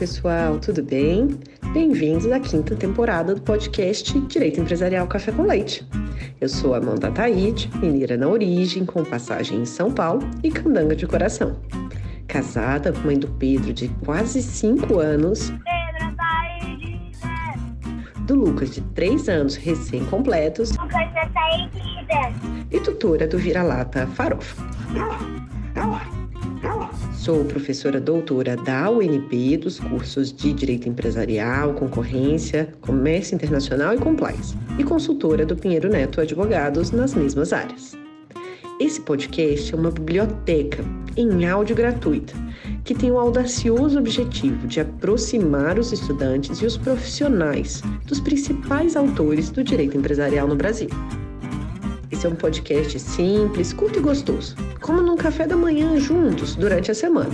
pessoal, tudo bem? Bem-vindos à quinta temporada do podcast Direito Empresarial Café com Leite. Eu sou Amanda Taide, mineira na origem, com passagem em São Paulo e candanga de coração. Casada, mãe do Pedro de quase 5 anos. Pedro Taide! Do Lucas de 3 anos recém-completos. Lucas Taide! E tutora do vira-lata Farofa. Sou professora doutora da UNB dos cursos de Direito Empresarial, Concorrência, Comércio Internacional e Compliance, e consultora do Pinheiro Neto Advogados nas mesmas áreas. Esse podcast é uma biblioteca em áudio gratuita que tem o audacioso objetivo de aproximar os estudantes e os profissionais dos principais autores do direito empresarial no Brasil. Esse é um podcast simples, curto e gostoso, como num café da manhã juntos durante a semana.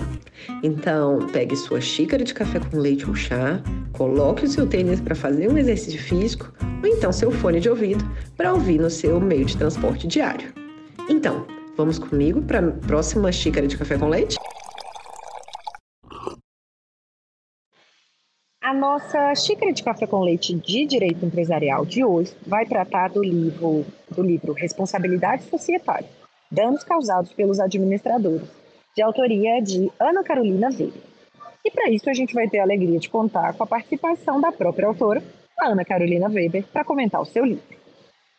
Então, pegue sua xícara de café com leite ou chá, coloque o seu tênis para fazer um exercício físico ou então seu fone de ouvido para ouvir no seu meio de transporte diário. Então, vamos comigo para a próxima xícara de café com leite? Nossa xícara de café com leite de direito empresarial de hoje vai tratar do livro, do livro Responsabilidade Societária: Danos causados pelos administradores, de autoria de Ana Carolina Weber. E para isso a gente vai ter a alegria de contar com a participação da própria autora, Ana Carolina Weber, para comentar o seu livro.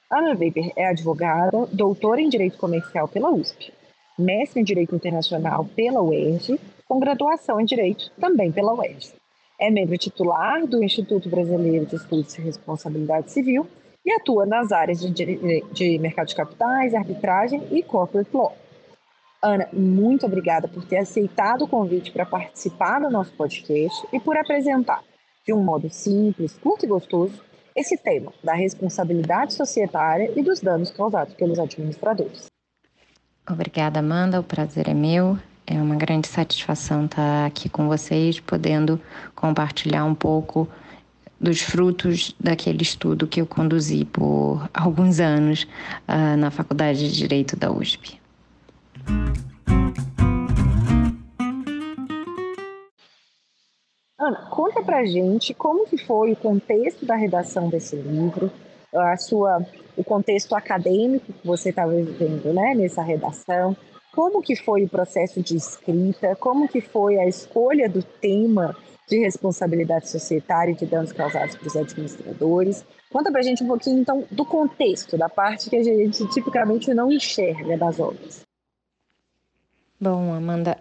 Ana Weber é advogada, doutora em Direito Comercial pela USP, mestre em Direito Internacional pela UERJ, com graduação em Direito também pela UERJ. É membro titular do Instituto Brasileiro de Estudos de Responsabilidade Civil e atua nas áreas de, de mercado de capitais, arbitragem e corporate law. Ana, muito obrigada por ter aceitado o convite para participar do nosso podcast e por apresentar, de um modo simples, curto e gostoso, esse tema da responsabilidade societária e dos danos causados pelos administradores. Obrigada, Amanda. O prazer é meu. É uma grande satisfação estar aqui com vocês, podendo compartilhar um pouco dos frutos daquele estudo que eu conduzi por alguns anos uh, na Faculdade de Direito da USP. Ana, conta pra gente como que foi o contexto da redação desse livro, a sua, o contexto acadêmico que você estava vivendo né, nessa redação, como que foi o processo de escrita? Como que foi a escolha do tema de responsabilidade societária e de danos causados para os administradores? Conta para a gente um pouquinho, então, do contexto, da parte que a gente tipicamente não enxerga das obras. Bom, Amanda,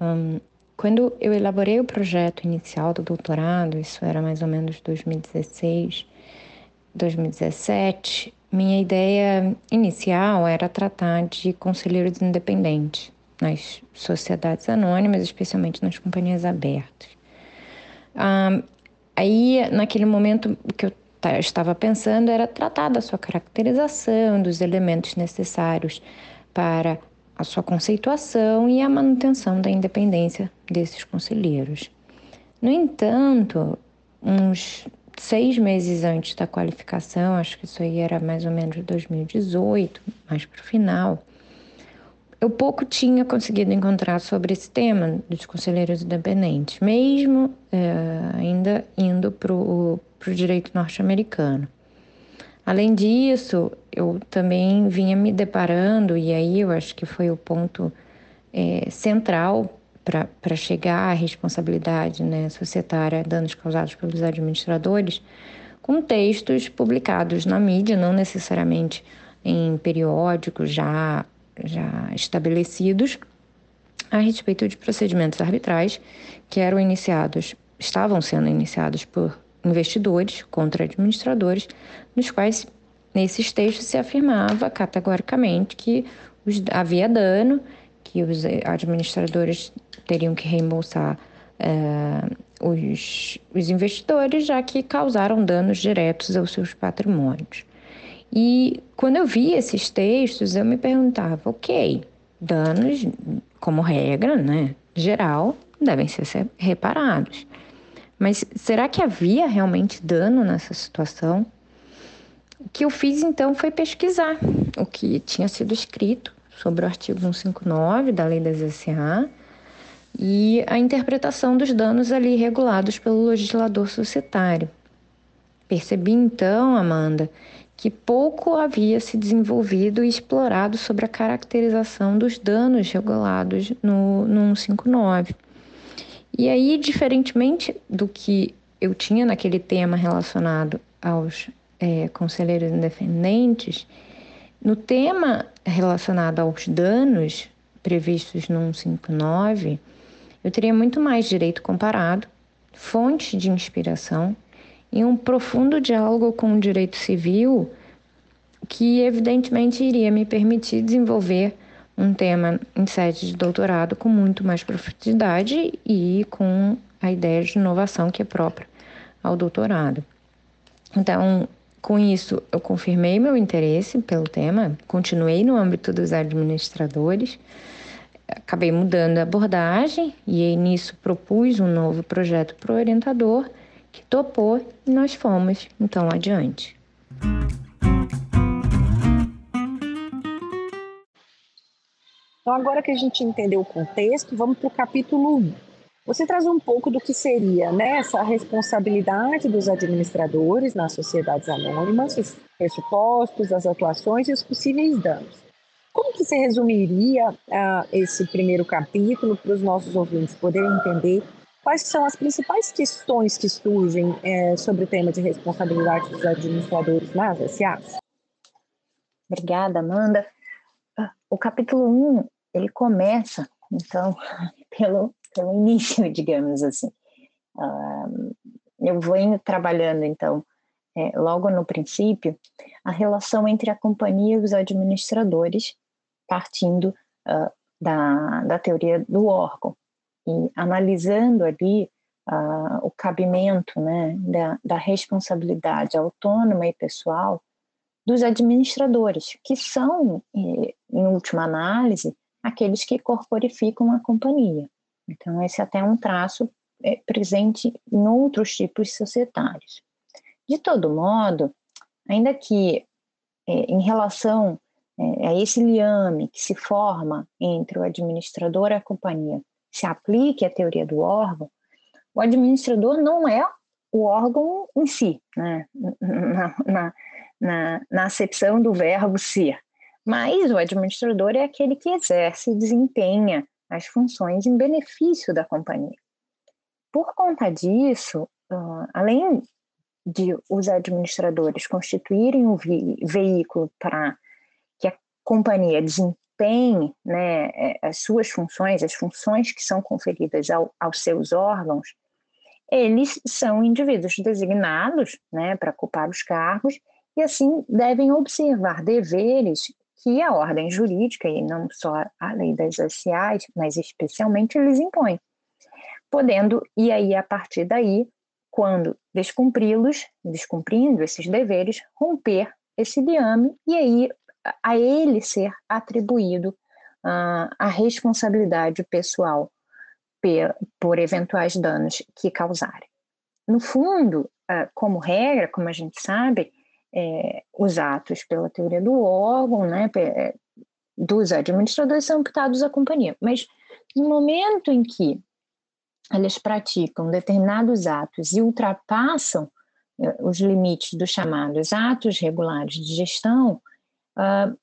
um, quando eu elaborei o projeto inicial do doutorado, isso era mais ou menos 2016, 2017, minha ideia inicial era tratar de conselheiros independentes nas sociedades anônimas, especialmente nas companhias abertas. Ah, aí, naquele momento, que eu estava pensando era tratar da sua caracterização, dos elementos necessários para a sua conceituação e a manutenção da independência desses conselheiros. No entanto, uns seis meses antes da qualificação, acho que isso aí era mais ou menos 2018, mais para o final, eu pouco tinha conseguido encontrar sobre esse tema dos conselheiros independentes, mesmo é, ainda indo para o direito norte-americano. Além disso, eu também vinha me deparando, e aí eu acho que foi o ponto é, central para chegar à responsabilidade né, societária, danos causados pelos administradores, com textos publicados na mídia, não necessariamente em periódicos já, já estabelecidos, a respeito de procedimentos arbitrais que eram iniciados, estavam sendo iniciados por investidores contra administradores, nos quais nesses textos se afirmava categoricamente que os, havia dano, que os administradores teriam que reembolsar é, os, os investidores, já que causaram danos diretos aos seus patrimônios. E quando eu vi esses textos, eu me perguntava, ok, danos, como regra, né, geral, devem ser reparados. Mas será que havia realmente dano nessa situação? O que eu fiz então foi pesquisar o que tinha sido escrito sobre o artigo 159 da Lei das SA e a interpretação dos danos ali regulados pelo legislador societário. Percebi então, Amanda, que pouco havia se desenvolvido e explorado sobre a caracterização dos danos regulados no, no 159. E aí, diferentemente do que eu tinha naquele tema relacionado aos é, conselheiros independentes, no tema relacionado aos danos previstos no 159, eu teria muito mais direito comparado, fonte de inspiração e um profundo diálogo com o direito civil que, evidentemente, iria me permitir desenvolver um tema em sede de doutorado com muito mais profundidade e com a ideia de inovação que é própria ao doutorado. Então, com isso, eu confirmei meu interesse pelo tema, continuei no âmbito dos administradores, acabei mudando a abordagem e nisso propus um novo projeto para o orientador que topou e nós fomos então adiante. Então, agora que a gente entendeu o contexto, vamos para o capítulo 1. Você traz um pouco do que seria né, essa responsabilidade dos administradores nas sociedades anônimas, os pressupostos, as atuações e os possíveis danos. Como que você resumiria uh, esse primeiro capítulo para os nossos ouvintes poderem entender quais são as principais questões que surgem é, sobre o tema de responsabilidade dos administradores nas SAs? Obrigada, Amanda. Ah, o capítulo 1, ele começa, então, pelo, pelo início, digamos assim. Uh, eu vou indo trabalhando, então, é, logo no princípio, a relação entre a companhia e os administradores, partindo uh, da, da teoria do órgão e analisando ali uh, o cabimento né, da, da responsabilidade autônoma e pessoal dos administradores, que são, em última análise, aqueles que corporificam a companhia. Então, esse é até um traço é, presente em outros tipos societários. De todo modo, ainda que é, em relação é, a esse liame que se forma entre o administrador e a companhia se aplique a teoria do órgão, o administrador não é o órgão em si, né? na, na, na, na acepção do verbo ser, mas o administrador é aquele que exerce e desempenha as funções em benefício da companhia. Por conta disso, uh, além de os administradores constituírem o veículo para companhia desempenhe né, é, as suas funções, as funções que são conferidas ao, aos seus órgãos, eles são indivíduos designados né, para ocupar os cargos e, assim, devem observar deveres que a ordem jurídica, e não só a lei das sociais, mas especialmente eles impõem. Podendo, e aí, a partir daí, quando descumpri-los, descumprindo esses deveres, romper esse liame e aí a ele ser atribuído uh, a responsabilidade pessoal por eventuais danos que causarem. No fundo, uh, como regra, como a gente sabe, é, os atos pela teoria do órgão, né, é, dos administradores são imputados à companhia. Mas no momento em que eles praticam determinados atos e ultrapassam é, os limites dos chamados atos regulares de gestão, uh,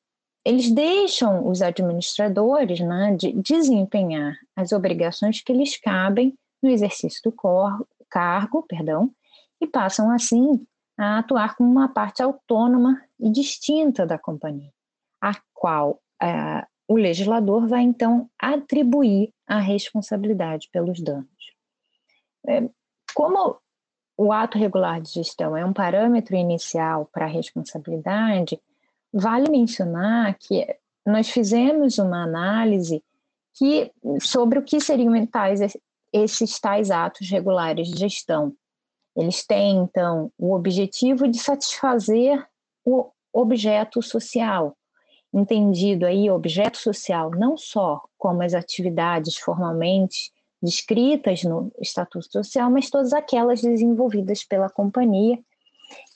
eles deixam os administradores né, de desempenhar as obrigações que lhes cabem no exercício do cargo, perdão, e passam assim a atuar como uma parte autônoma e distinta da companhia, a qual é, o legislador vai então atribuir a responsabilidade pelos danos. É, como o ato regular de gestão é um parâmetro inicial para a responsabilidade, vale mencionar que nós fizemos uma análise que, sobre o que seriam tais, esses tais atos regulares de gestão, eles têm, então, o objetivo de satisfazer o objeto social, entendido aí objeto social não só como as atividades formalmente descritas no Estatuto Social, mas todas aquelas desenvolvidas pela companhia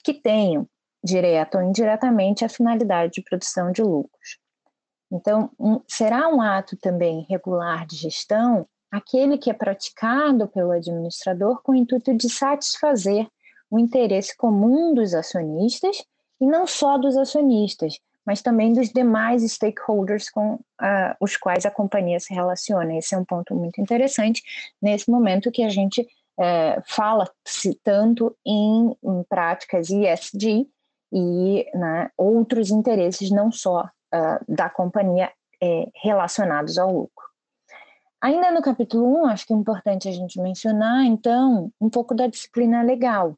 que tenham, direta ou indiretamente, a finalidade de produção de lucros. Então, um, será um ato também regular de gestão aquele que é praticado pelo administrador com o intuito de satisfazer o interesse comum dos acionistas e não só dos acionistas, mas também dos demais stakeholders com uh, os quais a companhia se relaciona. Esse é um ponto muito interessante nesse momento que a gente uh, fala-se tanto em, em, práticas ESG e né, outros interesses não só uh, da companhia eh, relacionados ao lucro. Ainda no capítulo 1, acho que é importante a gente mencionar, então, um pouco da disciplina legal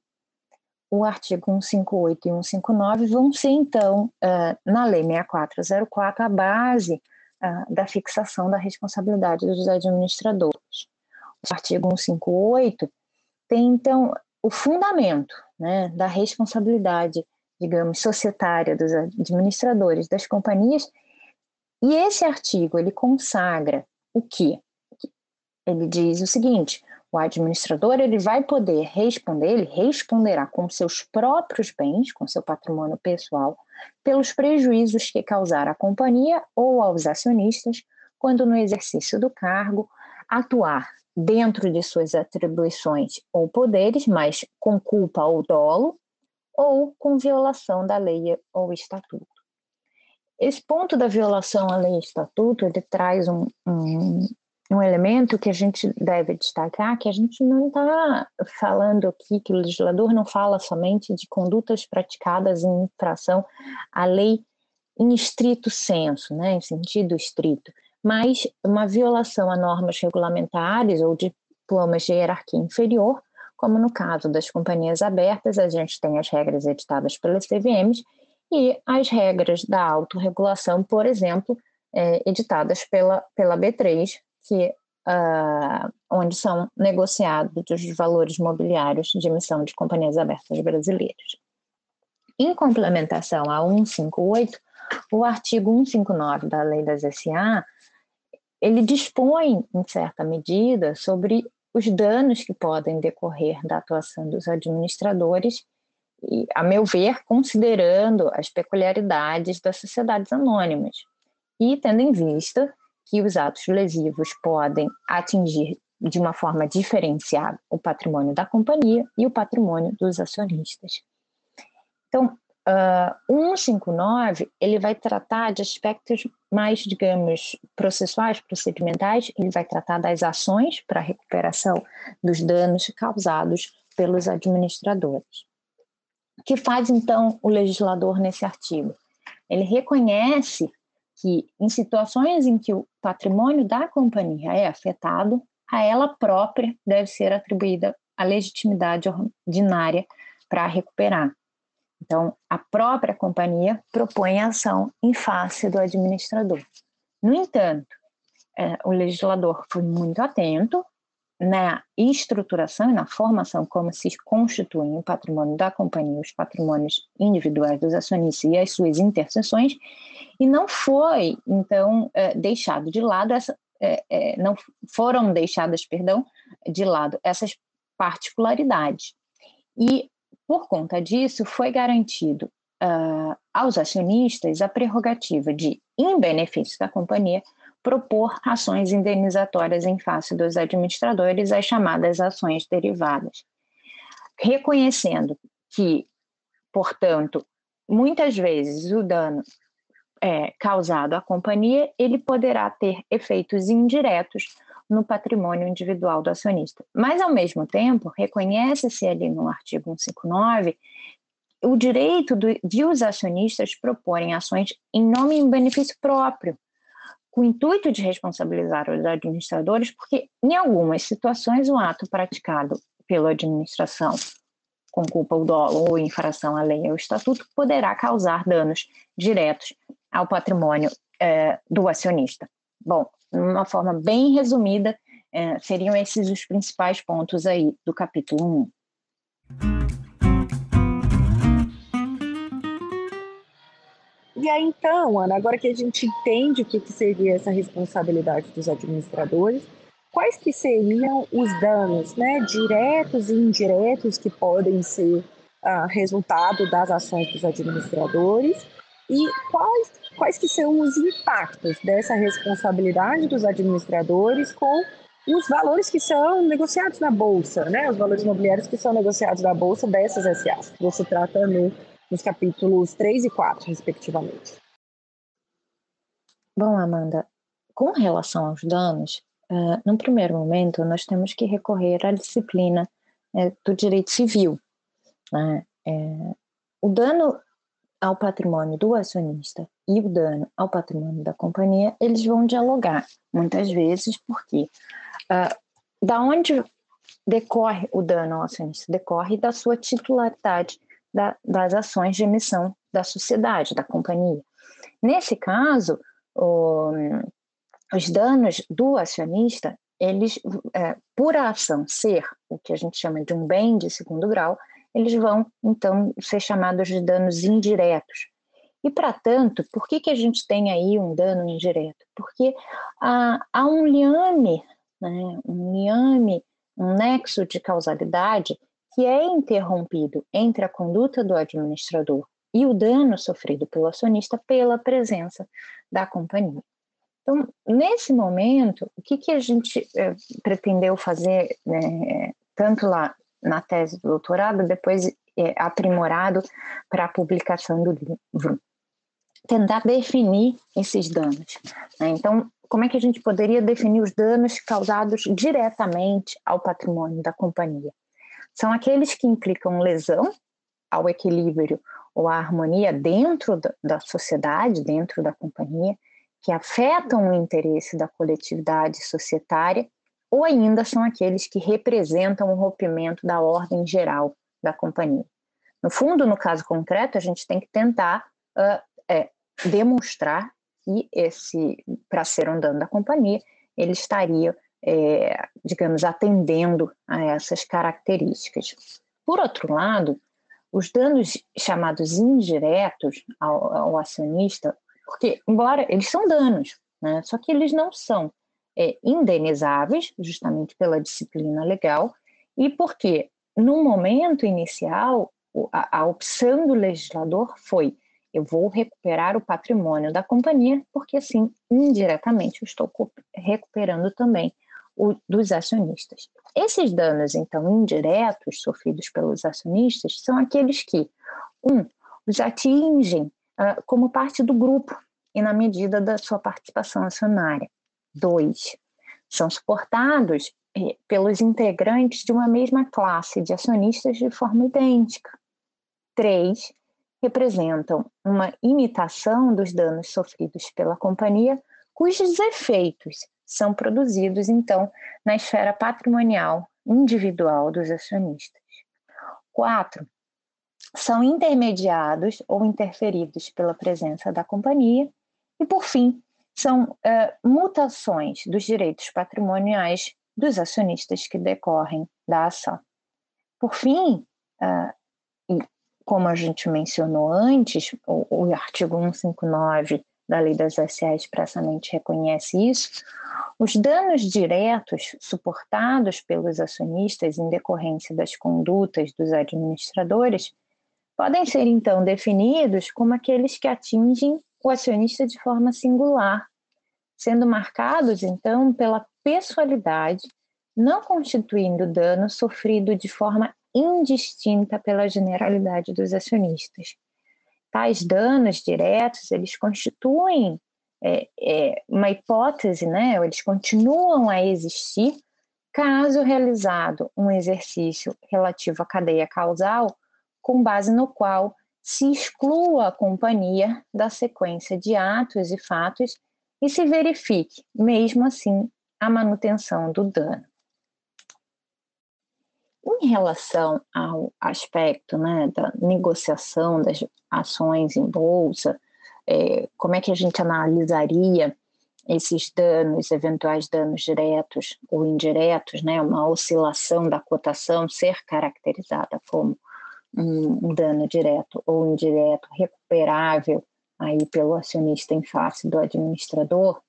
o artigo 158 e 159 vão ser, então, uh, na Lei 6404, a base uh, da fixação da responsabilidade dos administradores. O artigo 158 tem, então, o fundamento né, da responsabilidade, digamos, societária dos administradores das companhias, e esse artigo, ele consagra o quê? Ele diz o seguinte, o administrador ele vai poder responder, ele responderá com seus próprios bens, com seu patrimônio pessoal, pelos prejuízos que causar à companhia ou aos acionistas quando no exercício do cargo atuar dentro de suas atribuições ou poderes, mas com culpa ou dolo, ou com violação da lei ou estatuto. Esse ponto da violação à lei e estatuto, ele traz um, um, um elemento que a gente deve destacar, que a gente não está falando aqui, que o legislador não fala somente de condutas praticadas em infração à lei em estrito senso, né, em sentido estrito, mas uma violação a normas regulamentares ou diplomas de hierarquia inferior, como no caso das companhias abertas, a gente tem as regras editadas pelas CVMs e as regras da autorregulação, por exemplo, é, editadas pela, pela B3, que uh, onde são negociados os valores mobiliários de emissão de companhias abertas brasileiras. Em complementação a 158, o artigo 159 da Lei das SA, ele dispõe, em certa medida, sobre os danos que podem decorrer da atuação dos administradores, e, a meu ver, considerando as peculiaridades das sociedades anônimas, e tendo em vista que os atos lesivos podem atingir de uma forma diferenciada o patrimônio da companhia e o patrimônio dos acionistas. Então, uh, 159 ele vai tratar de aspectos mais, digamos, processuais, procedimentais. Ele vai tratar das ações para recuperação dos danos causados pelos administradores. O que faz então o legislador nesse artigo? Ele reconhece que, em situações em que o patrimônio da companhia é afetado, a ela própria deve ser atribuída a legitimidade ordinária para recuperar. Então, a própria companhia propõe a ação em face do administrador. No entanto, é, o legislador foi muito atento na estruturação e na formação como se constituem o patrimônio da companhia, os patrimônios individuais dos acionistas e as suas interseções, e não foi, então, é, deixado de lado, essa, é, é, não foram deixadas, perdão, de lado essas particularidades. E, por conta disso, foi garantido uh, aos acionistas a prerrogativa de, em benefício da companhia, propor ações indenizatórias em face dos administradores, as chamadas ações derivadas. Reconhecendo que, portanto, muitas vezes o dano é, causado à companhia, ele poderá ter efeitos indiretos no patrimônio individual do acionista. Mas, ao mesmo tempo, reconhece-se ali no artigo 159 o direito do, de os acionistas proporem ações em nome e em benefício próprio, com o intuito de responsabilizar os administradores, porque em algumas situações o ato praticado pela administração com culpa ou dolo ou infração à lei ou estatuto poderá causar danos diretos ao patrimônio é, do acionista. Bom, uma forma bem resumida, é, seriam esses os principais pontos aí do capítulo 1. E aí, então, Ana, agora que a gente entende o que, que seria essa responsabilidade dos administradores, quais que seriam os danos, né, diretos e indiretos que podem ser ah, resultado das ações dos administradores e quais, quais que são os impactos dessa responsabilidade dos administradores com os valores que são negociados na bolsa, né? Os valores imobiliários que são negociados na bolsa dessas SAs. Você trata no, nos capítulos 3 e 4, respectivamente. Bom, Amanda, com relação aos danos, uh, no primeiro momento nós temos que recorrer à disciplina uh, do direito civil. Né? Uh, o dano ao patrimônio do acionista e o dano ao patrimônio da companhia, eles vão dialogar, muitas vezes, porque uh, da onde decorre o dano ao acionista? Decorre da sua titularidade da, das ações de emissão da sociedade, da companhia. Nesse caso, o, os danos do acionista, eles, é, por a ação ser o que a gente chama de um bem de segundo grau, eles vão, então, ser chamados de danos indiretos. E, para tanto, por que, que a gente tem aí um dano indireto? Porque há, há um liame, né, um liame, um nexo de causalidade que é interrompido entre a conduta do administrador e o dano sofrido pelo acionista pela presença da companhia. Então, nesse momento, o que, que a gente eh, pretendeu fazer, né, tanto lá na tese do doutorado, depois é, aprimorado para a publicação do livro. Tentar definir esses danos. Né? Então, como é que a gente poderia definir os danos causados diretamente ao patrimônio da companhia? São aqueles que implicam lesão ao equilíbrio ou à harmonia dentro da sociedade, dentro da companhia, que afetam o interesse da coletividade societária ou ainda são aqueles que representam o rompimento da ordem geral da companhia. No fundo, no caso concreto, a gente tem que tentar uh, é, demonstrar que esse, para ser um dano da companhia, ele estaria, é, digamos, atendendo a essas características. Por outro lado, os danos chamados indiretos ao, ao acionista, porque, embora eles são danos, né, só que eles não são é, indenizáveis, justamente pela disciplina legal, e porque, no momento inicial, a, a opção do legislador foi: eu vou recuperar o patrimônio da companhia, porque assim, indiretamente, eu estou recuperando também o dos acionistas. Esses danos, então, indiretos sofridos pelos acionistas são aqueles que, um, os atingem uh, como parte do grupo e na medida da sua participação acionária. Dois, são suportados eh, pelos integrantes de uma mesma classe de acionistas de forma idêntica. Três, representam uma imitação dos danos sofridos pela companhia, cujos efeitos são produzidos, então, na esfera patrimonial individual dos acionistas. Quatro, são intermediados ou interferidos pela presença da companhia. E, por fim, são uh, mutações dos direitos patrimoniais dos acionistas que decorrem da ação. Por fim, uh, e como a gente mencionou antes, o, o artigo 159 da Lei das SA expressamente reconhece isso, os danos diretos suportados pelos acionistas em decorrência das condutas dos administradores podem ser então definidos como aqueles que atingem o acionista de forma singular, sendo marcados, então, pela pessoalidade, não constituindo dano sofrido de forma indistinta pela generalidade dos acionistas. Tais danos diretos, eles constituem é, é, uma hipótese, né? eles continuam a existir caso realizado um exercício relativo à cadeia causal, com base no qual se exclua a companhia da sequência de atos e fatos e se verifique, mesmo assim, a manutenção do dano. Em relação ao aspecto né, da negociação das ações em bolsa, é, como é que a gente analisaria esses danos, eventuais danos diretos ou indiretos, né, uma oscilação da cotação ser caracterizada como um, dano direto ou indireto recuperável aí pelo acionista em face do administrador,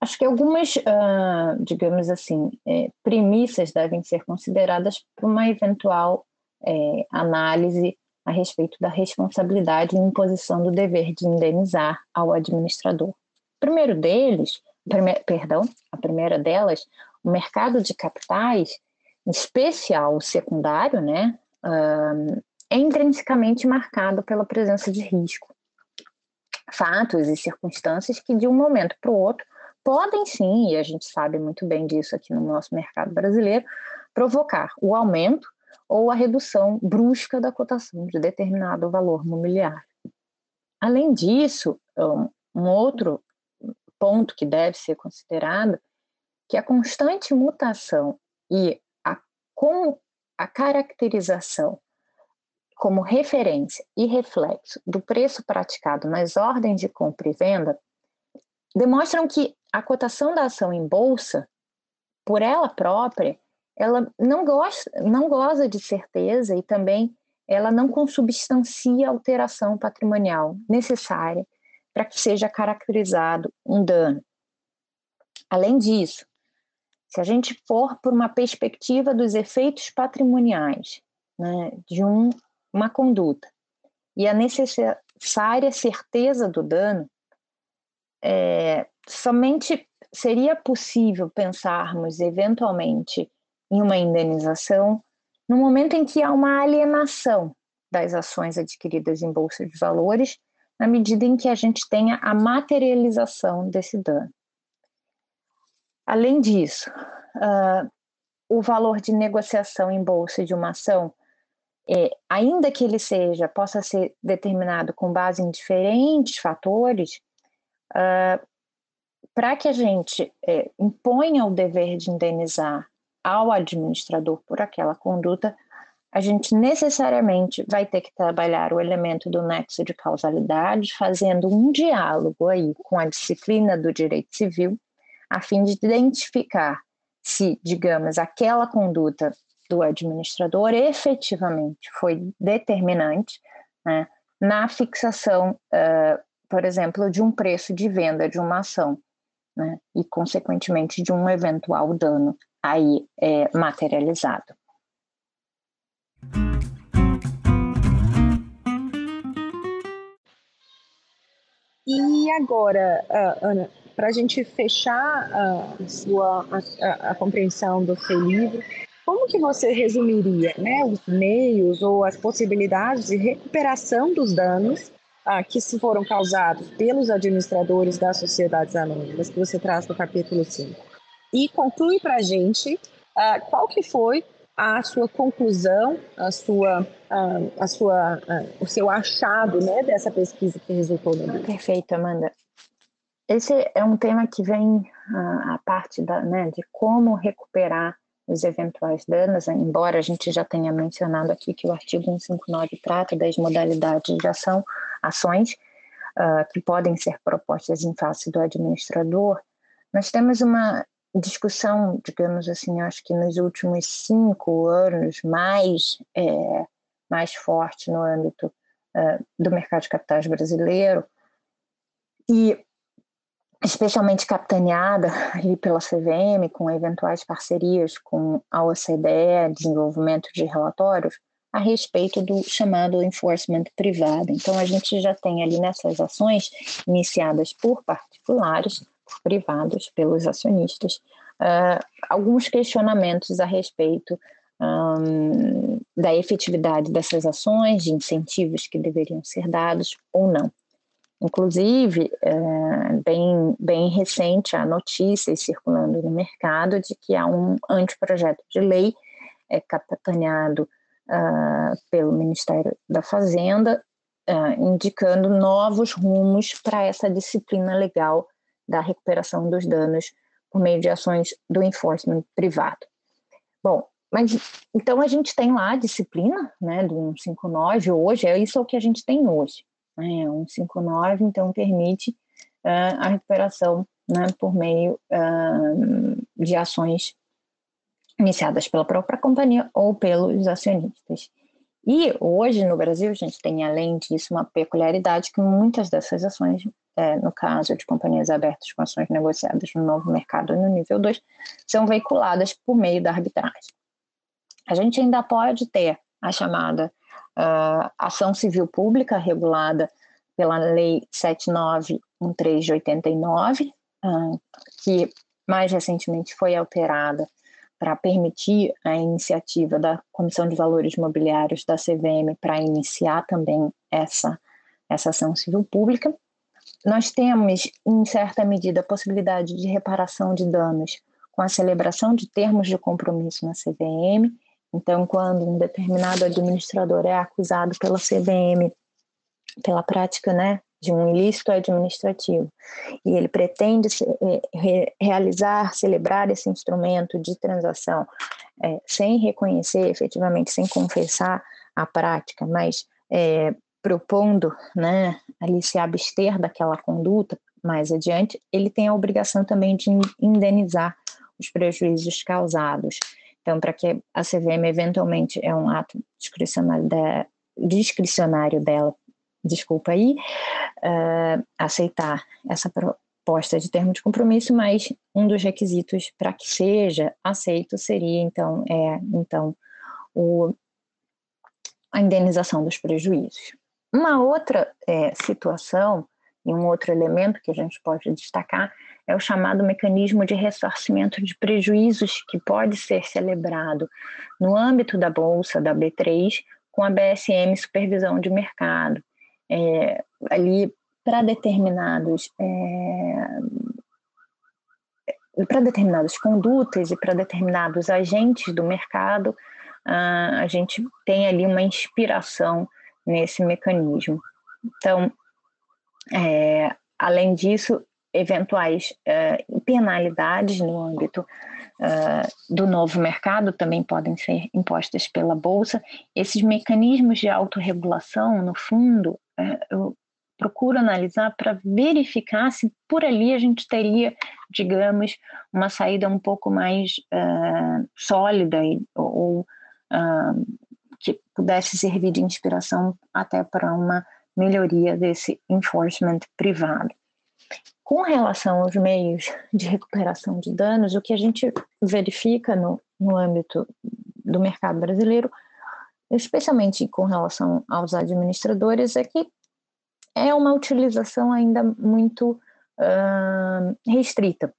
acho que algumas, uh, digamos assim, é, premissas devem ser consideradas para uma eventual é, análise a respeito da responsabilidade e imposição do dever de indenizar ao administrador. Primeiro deles, prime, perdão, a primeira delas, o mercado de capitais, em especial o secundário, né, uh, é intrinsecamente marcado pela presença de risco. Fatos e circunstâncias que, de um momento para o outro, podem sim, e a gente sabe muito bem disso aqui no nosso mercado brasileiro, provocar o aumento ou a redução brusca da cotação de determinado valor mobiliário. Além disso, um outro ponto que deve ser considerado que a constante mutação e a, com a caracterização como referência e reflexo do preço praticado nas ordens de compra e venda demonstram que a cotação da ação em bolsa, por ela própria, ela não gosta, não goza de certeza e também ela não consubstancia a alteração patrimonial necessária para que seja caracterizado um dano. Além disso, se a gente for por uma perspectiva dos efeitos patrimoniais né, de um, uma conduta e a necessária certeza do dano, é, somente seria possível pensarmos eventualmente em uma indenização no momento em que há uma alienação das ações adquiridas em bolsa de valores, na medida em que a gente tenha a materialização desse dano. Além disso, uh, o valor de negociação em bolsa de uma ação, é, ainda que ele seja, possa ser determinado com base em diferentes fatores, uh, para que a gente é, imponha o dever de indenizar ao administrador por aquela conduta, a gente necessariamente vai ter que trabalhar o elemento do nexo de causalidade, fazendo um diálogo aí com a disciplina do direito civil, a fim de identificar se, digamos, aquela conduta do administrador efetivamente foi determinante né, na fixação, uh, por exemplo, de um preço de venda de uma ação, né, e, consequentemente, de um eventual dano aí é, materializado. E agora, uh, Ana, para a gente fechar a, sua, a, a, compreensão do seu livro, como que você resumiria né, os meios ou as possibilidades de recuperação dos danos uh, que se foram causados pelos administradores das sociedades anônimas, que você traz no capítulo 5? E conclui para a gente uh, qual que foi a sua conclusão, a sua, a, a sua, a, o seu achado, né, dessa pesquisa que resultou no livro. Perfeito, Amanda. Esse é um tema que vem a, parte da, né, de como recuperar os eventuais danos, embora a gente já tenha mencionado aqui que o artigo 159 trata das modalidades de ação, ações uh, que podem ser propostas em face do administrador, nós temos uma discussão, digamos assim, acho que nos últimos cinco anos, mais, é, mais forte no âmbito é, do mercado de capitais brasileiro, e especialmente capitaneada ali pela CVM, com eventuais parcerias com a OCDE, desenvolvimento de relatórios, a respeito do chamado enforcement privado. Então, a gente já tem ali nessas ações iniciadas por particulares, privados pelos acionistas, uh, alguns questionamentos a respeito um, da efetividade dessas ações, de incentivos que deveriam ser dados ou não. Inclusive, uh, bem, bem recente a notícia circulando no mercado de que há um anteprojeto de lei é, capitaneado uh, pelo Ministério da Fazenda, uh, indicando novos rumos para essa disciplina legal da recuperação dos danos por meio de ações do enforcement privado. Bom, mas então a gente tem lá a disciplina né, do 159 hoje, é isso que a gente tem hoje. Né, 159, então, permite uh, a recuperação né, por meio uh, de ações iniciadas pela própria companhia ou pelos acionistas. E hoje no Brasil a gente tem, além disso, uma peculiaridade que muitas dessas ações é, no caso de companhias abertas com ações negociadas no novo mercado no nível 2, são veiculadas por meio da arbitragem. A gente ainda pode ter a chamada uh, ação civil pública regulada pela Lei 7913 de 89, uh, que mais recentemente foi alterada para permitir a iniciativa da Comissão de Valores Imobiliários da CVM para iniciar também essa, essa ação civil pública. Nós temos, em certa medida, a possibilidade de reparação de danos com a celebração de termos de compromisso na CVM. Então, quando um determinado administrador é acusado pela CVM pela prática né, de um ilícito administrativo e ele pretende é, realizar, celebrar esse instrumento de transação é, sem reconhecer, efetivamente, sem confessar a prática, mas é, propondo né, ali se abster daquela conduta mais adiante, ele tem a obrigação também de indenizar os prejuízos causados. Então, para que a CVM eventualmente é um ato discricionário, de, discricionário dela desculpa aí, uh, aceitar essa proposta de termo de compromisso, mas um dos requisitos para que seja aceito seria, então, é, então o, a indenização dos prejuízos. Uma outra é, situação e um outro elemento que a gente pode destacar é o chamado mecanismo de ressarcimento de prejuízos, que pode ser celebrado no âmbito da Bolsa, da B3, com a BSM Supervisão de Mercado é, ali para determinados é, para determinadas condutas e para determinados agentes do mercado, a, gente tem ali uma inspiração nesse mecanismo. Então, é, além disso, eventuais é, penalidades no âmbito uh, do novo mercado também podem ser impostas pela Bolsa. Esses mecanismos de autorregulação, no fundo, uh, eu procuro analisar para verificar se por ali a gente teria, digamos, uma saída um pouco mais uh, sólida e, ou que pudesse servir de inspiração até para uma melhoria desse enforcement privado. Com relação aos meios de recuperação de danos, o que a gente verifica no, no âmbito do mercado brasileiro, especialmente com relação aos administradores, é que é uma utilização ainda muito uh, restrita.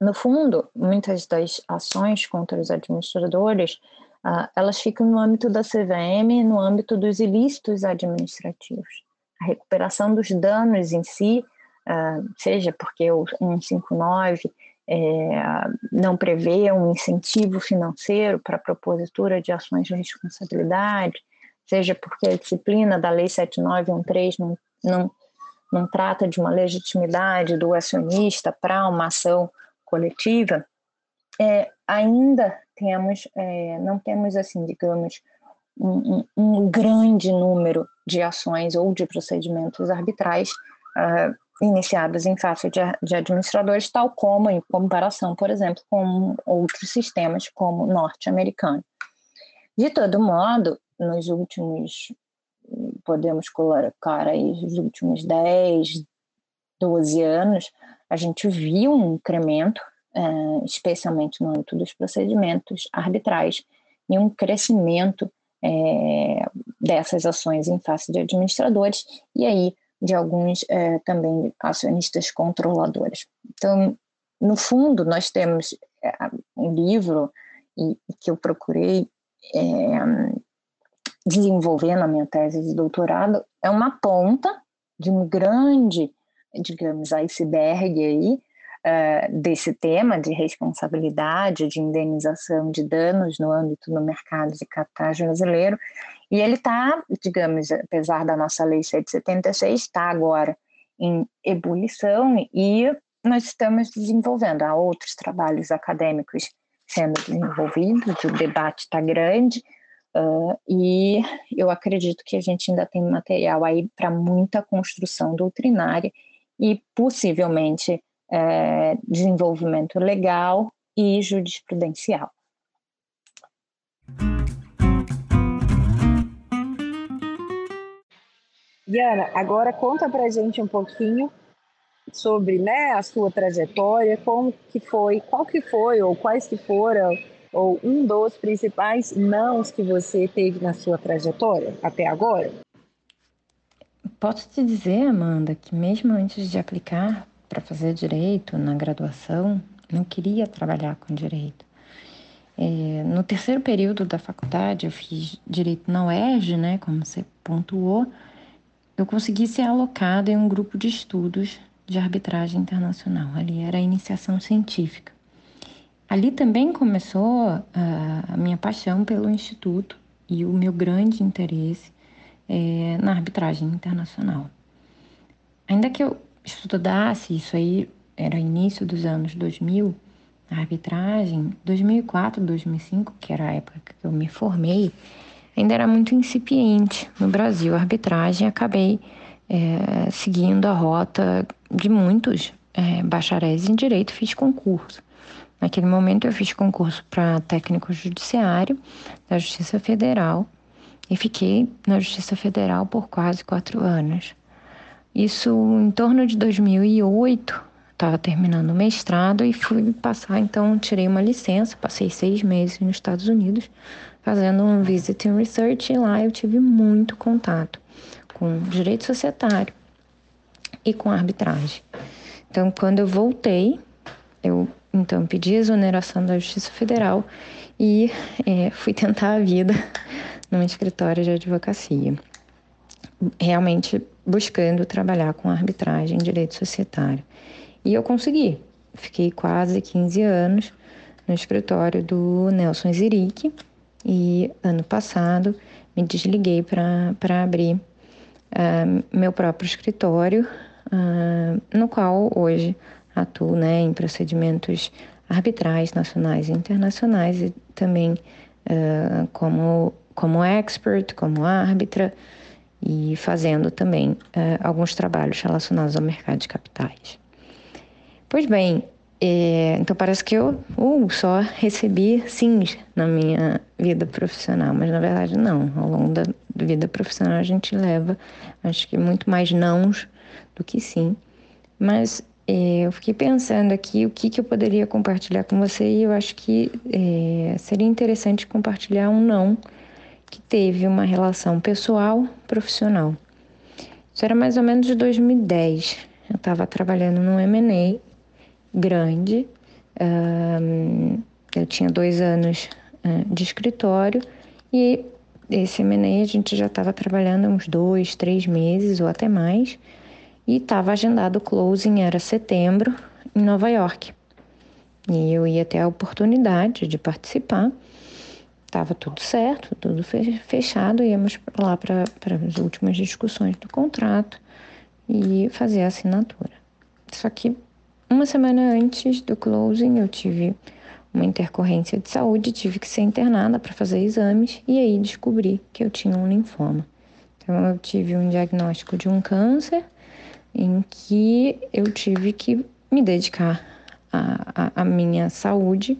No fundo, muitas das ações contra os administradores, uh, elas ficam no âmbito da CVM, no âmbito dos ilícitos administrativos. A recuperação dos danos em si uh, seja porque o 159 é, não prevê um incentivo financeiro para a propositura de ações de responsabilidade, seja porque a disciplina da Lei 7913 não, não, não trata de uma legitimidade do acionista para uma ação coletiva, é, ainda temos, é, não temos, assim, digamos, um, um, um, grande número de ações ou de procedimentos arbitrais uh, iniciadas em face de, de administradores, tal como em comparação, por exemplo, com outros sistemas como o norte-americano. De todo modo, nos últimos, podemos colocar aí, os últimos 10, 12 anos, a gente viu um incremento, é, especialmente no âmbito dos procedimentos arbitrais, e um crescimento é, dessas ações em face de administradores, e aí de alguns é, também acionistas controladores. Então, no fundo, nós temos é, um livro e, que eu procurei é, desenvolver na minha tese de doutorado, é uma ponta de um grande, digamos, iceberg aí, é, desse tema de responsabilidade, de indenização de danos no âmbito do mercado de capitais brasileiro, e ele está, digamos, apesar da nossa lei 776, está agora em ebulição e nós estamos desenvolvendo. Há outros trabalhos acadêmicos sendo desenvolvidos, o debate está grande, uh, e eu acredito que a gente ainda tem material aí para muita construção doutrinária e possivelmente é, desenvolvimento legal e jurisprudencial. Diana, agora conta pra gente um pouquinho sobre né, a sua trajetória, como que foi, qual que foi, ou quais que foram, ou um dos principais nãos que você teve na sua trajetória até agora? Posso te dizer, Amanda, que mesmo antes de aplicar para fazer direito na graduação, não queria trabalhar com direito. É, no terceiro período da faculdade, eu fiz direito na UERJ, né, como você pontuou, eu consegui ser alocada em um grupo de estudos de arbitragem internacional. Ali era a iniciação científica. Ali também começou a, a minha paixão pelo Instituto e o meu grande interesse é, na arbitragem internacional. Ainda que eu estudasse, isso aí era início dos anos 2000, a arbitragem, 2004, 2005, que era a época que eu me formei, ainda era muito incipiente no Brasil. A arbitragem acabei é, seguindo a rota de muitos é, bacharéis em direito, fiz concurso. Naquele momento eu fiz concurso para técnico judiciário da Justiça Federal e fiquei na Justiça Federal por quase quatro anos. Isso em torno de 2008, estava terminando o mestrado e fui passar, então tirei uma licença, passei seis meses nos Estados Unidos fazendo um visiting research e lá eu tive muito contato com direito societário e com arbitragem. Então, quando eu voltei, eu então pedi exoneração da Justiça Federal e é, fui tentar a vida num escritório de advocacia, realmente buscando trabalhar com arbitragem, direito societário. E eu consegui. Fiquei quase 15 anos no escritório do Nelson Ziric e ano passado me desliguei para abrir uh, meu próprio escritório, uh, no qual hoje atuo né, em procedimentos arbitrais nacionais e internacionais e também uh, como, como expert, como árbitra e fazendo também alguns trabalhos relacionados ao mercado de capitais. Pois bem, é, então parece que eu uh, só recebi sims na minha vida profissional, mas na verdade não. Ao longo da vida profissional a gente leva, acho que muito mais nãos do que sim. Mas é, eu fiquei pensando aqui o que, que eu poderia compartilhar com você e eu acho que é, seria interessante compartilhar um não que teve uma relação pessoal profissional. Isso era mais ou menos de 2010. Eu estava trabalhando num M&A grande. Eu tinha dois anos de escritório e esse M&A a gente já estava trabalhando uns dois, três meses ou até mais e estava agendado o closing, era setembro, em Nova York. E eu ia ter a oportunidade de participar. Estava tudo certo, tudo fechado, íamos lá para as últimas discussões do contrato e fazer a assinatura. Só que uma semana antes do closing, eu tive uma intercorrência de saúde, tive que ser internada para fazer exames e aí descobri que eu tinha um linfoma. Então, eu tive um diagnóstico de um câncer em que eu tive que me dedicar à minha saúde.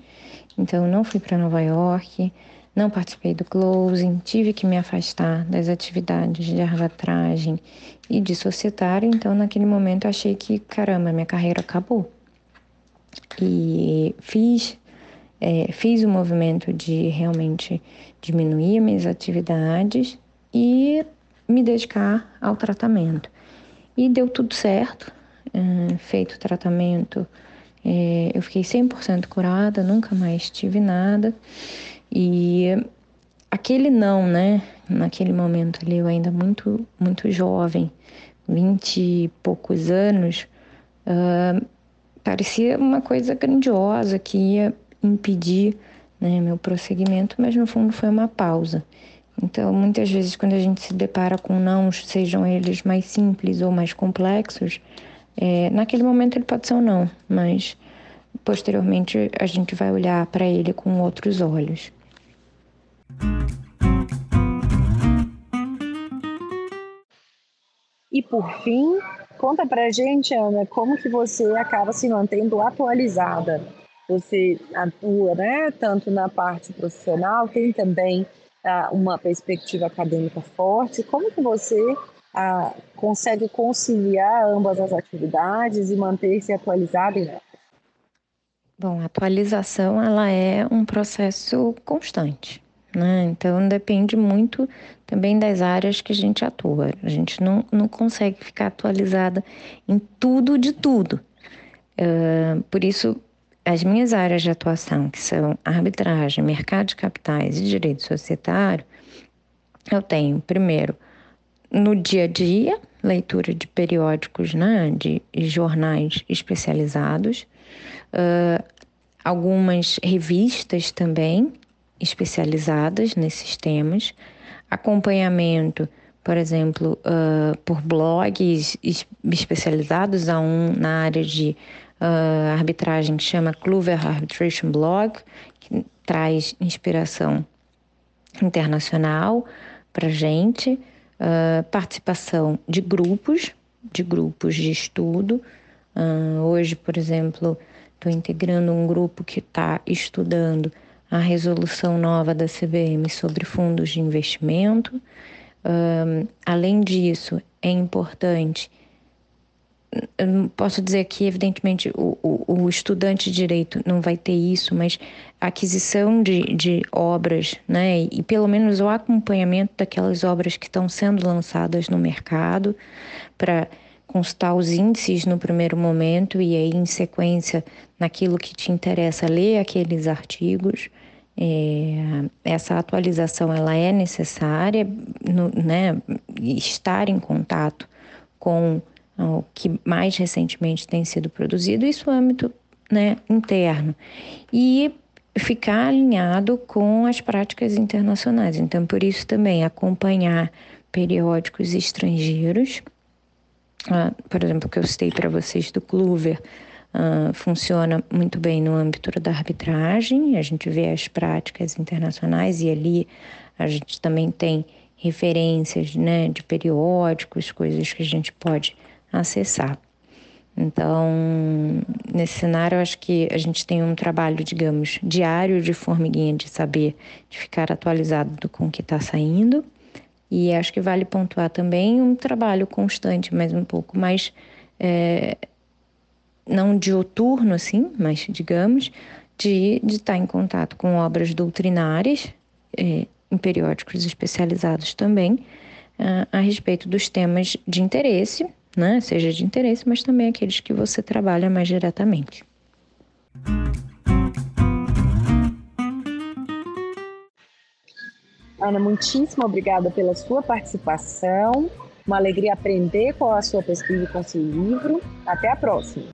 Então, não fui para Nova York, não participei do closing, tive que me afastar das atividades de arbitragem e de societário. Então, naquele momento, achei que, caramba, minha carreira acabou. E fiz, é, fiz o movimento de realmente diminuir minhas atividades e me dedicar ao tratamento. E deu tudo certo, é, feito o tratamento, é, eu fiquei 100% curada, nunca mais tive nada. E aquele não, né? Naquele momento ali, eu ainda muito, muito jovem, vinte e poucos anos, uh, parecia uma coisa grandiosa que ia impedir né, meu prosseguimento, mas no fundo foi uma pausa. Então, muitas vezes, quando a gente se depara com não, sejam eles mais simples ou mais complexos, é, naquele momento ele pode ser um não, mas posteriormente a gente vai olhar para ele com outros olhos. E por fim, conta pra gente, Ana, como que você acaba se mantendo atualizada. Você atua, né, tanto na parte profissional, tem também ah, uma perspectiva acadêmica forte. Como que você ah, consegue conciliar ambas as atividades e manter-se atualizada Bom, a atualização ela é um processo constante. Né? Então depende muito também das áreas que a gente atua. A gente não, não consegue ficar atualizada em tudo de tudo. Uh, por isso, as minhas áreas de atuação, que são arbitragem, mercado de capitais e direito societário, eu tenho, primeiro, no dia a dia, leitura de periódicos, né, de jornais especializados, uh, algumas revistas também especializadas nesses temas, acompanhamento, por exemplo, uh, por blogs especializados, há um na área de uh, arbitragem que chama Clover Arbitration Blog, que traz inspiração internacional para gente, uh, participação de grupos, de grupos de estudo. hoje, por exemplo, estou integrando um grupo que está estudando a resolução nova da CVM sobre fundos de investimento. Um, além disso, é importante. Eu posso dizer que, evidentemente, o, o, o, estudante de direito não vai ter isso, mas a aquisição de, de obras, né, e pelo menos o acompanhamento daquelas obras que estão sendo lançadas no mercado, para constar os índices no primeiro momento e aí, em sequência, naquilo que te interessa, ler aqueles artigos. É, essa atualização ela é necessária, no, né, estar em contato com o que mais recentemente tem sido produzido, isso no âmbito né, interno. E ficar alinhado com as práticas internacionais. Então, por isso também acompanhar periódicos estrangeiros, ah, por exemplo, que eu citei para vocês do Clover, uh, funciona muito bem no âmbito da arbitragem, a gente vê as práticas internacionais e ali a gente também tem referências né, de periódicos, coisas que a gente pode acessar. Então, nesse cenário, eu acho que a gente tem um trabalho, digamos, diário de formiguinha de saber, de ficar atualizado com o que está saindo. E acho que vale pontuar também um trabalho constante, mas um pouco mais é, não dioturno, assim, mas digamos, de, de estar em contato com obras doutrinárias, é, em periódicos especializados também, a, a respeito dos temas de interesse, né? seja de interesse, mas também aqueles que você trabalha mais diretamente. Ana, muitíssimo obrigada pela sua participação. Uma alegria aprender com a sua pesquisa e com seu livro. Até a próxima.